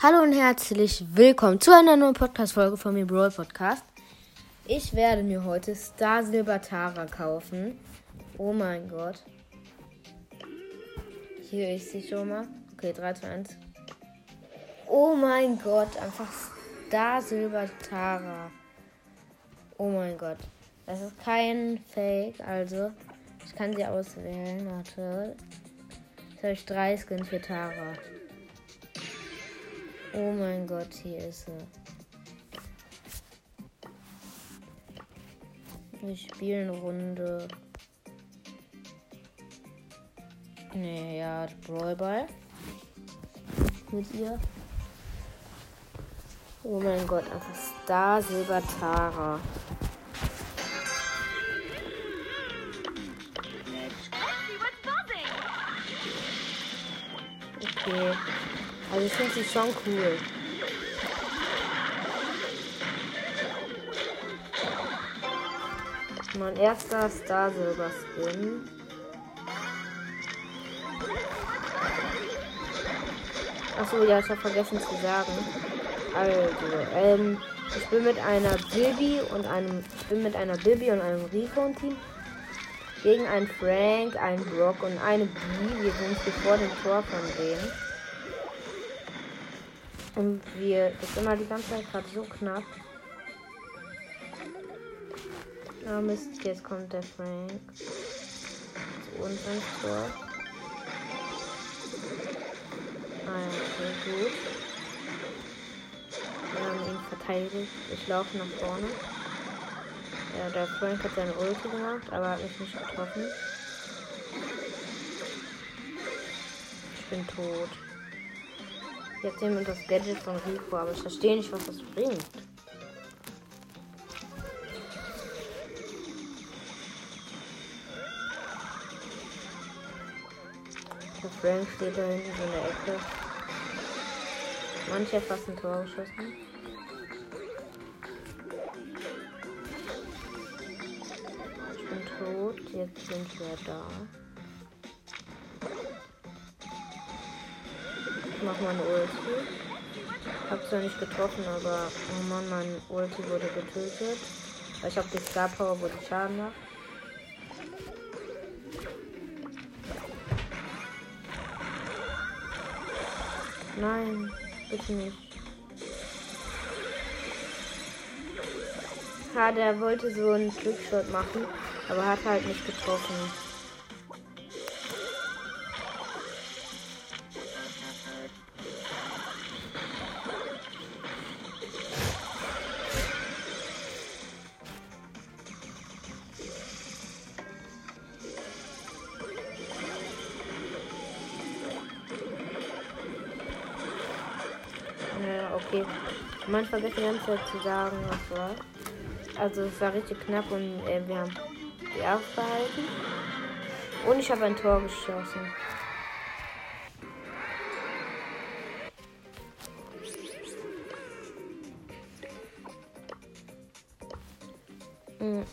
Hallo und herzlich willkommen zu einer neuen Podcast-Folge von mir, Brawl Podcast. Ich werde mir heute Star Silber Tara kaufen. Oh mein Gott. Hier ist sie schon mal. Okay, 3, 2, 1. Oh mein Gott, einfach Star Silber Tara. Oh mein Gott. Das ist kein Fake, also ich kann sie auswählen. Warte. Jetzt habe ich drei Skins für Tara. Oh mein Gott, hier ist sie. Wir spielen Runde. Nee, ja, Brawlball. Mit ihr. Oh mein Gott, einfach Star Silber Tara. Okay. Also ich finde sie schon cool. Mein erster Star Silber Skin. Achso, ja, ich habe vergessen zu sagen. Also, ähm, ich bin mit einer Bibi und einem, ich bin mit einer Bibi und einem Rico im Team gegen einen Frank, einen Brock und eine B. Wir sind hier vor dem Tor von denen. Und wir, das immer die ganze Zeit gerade so knapp. Ah Mist, jetzt kommt der Frank zu uns ins Tor. Ah gut. Wir haben ihn verteidigt. Ich laufe nach vorne. Ja, der Frank hat seine Ulti gemacht, aber hat mich nicht getroffen. Ich bin tot. Jetzt nehmen wir das Gadget von Rico, aber ich verstehe nicht, was das bringt. Der Frank steht da hinten in der Ecke. Manche fast ein Tor geschossen. Ich bin tot. Jetzt sind wir da. Mach meine Ulti. Hab zwar nicht getroffen, aber oh Mann, mein Ulti wurde getötet. Ich habe die Star Power, wo die Schaden macht. Nein, bitte nicht. Ja, der wollte so einen Trickshot machen, aber hat halt nicht getroffen. Ja, okay. Man vergisst die ganze Zeit zu sagen, was war. Also es war richtig knapp und äh, wir haben die aufgehalten. Und ich habe ein Tor geschossen. Hm.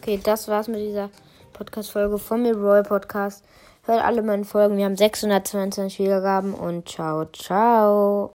Okay, das war's mit dieser Podcast-Folge von mir, Roy Podcast. Hört alle meine Folgen. Wir haben 622 Wiedergaben und ciao, ciao.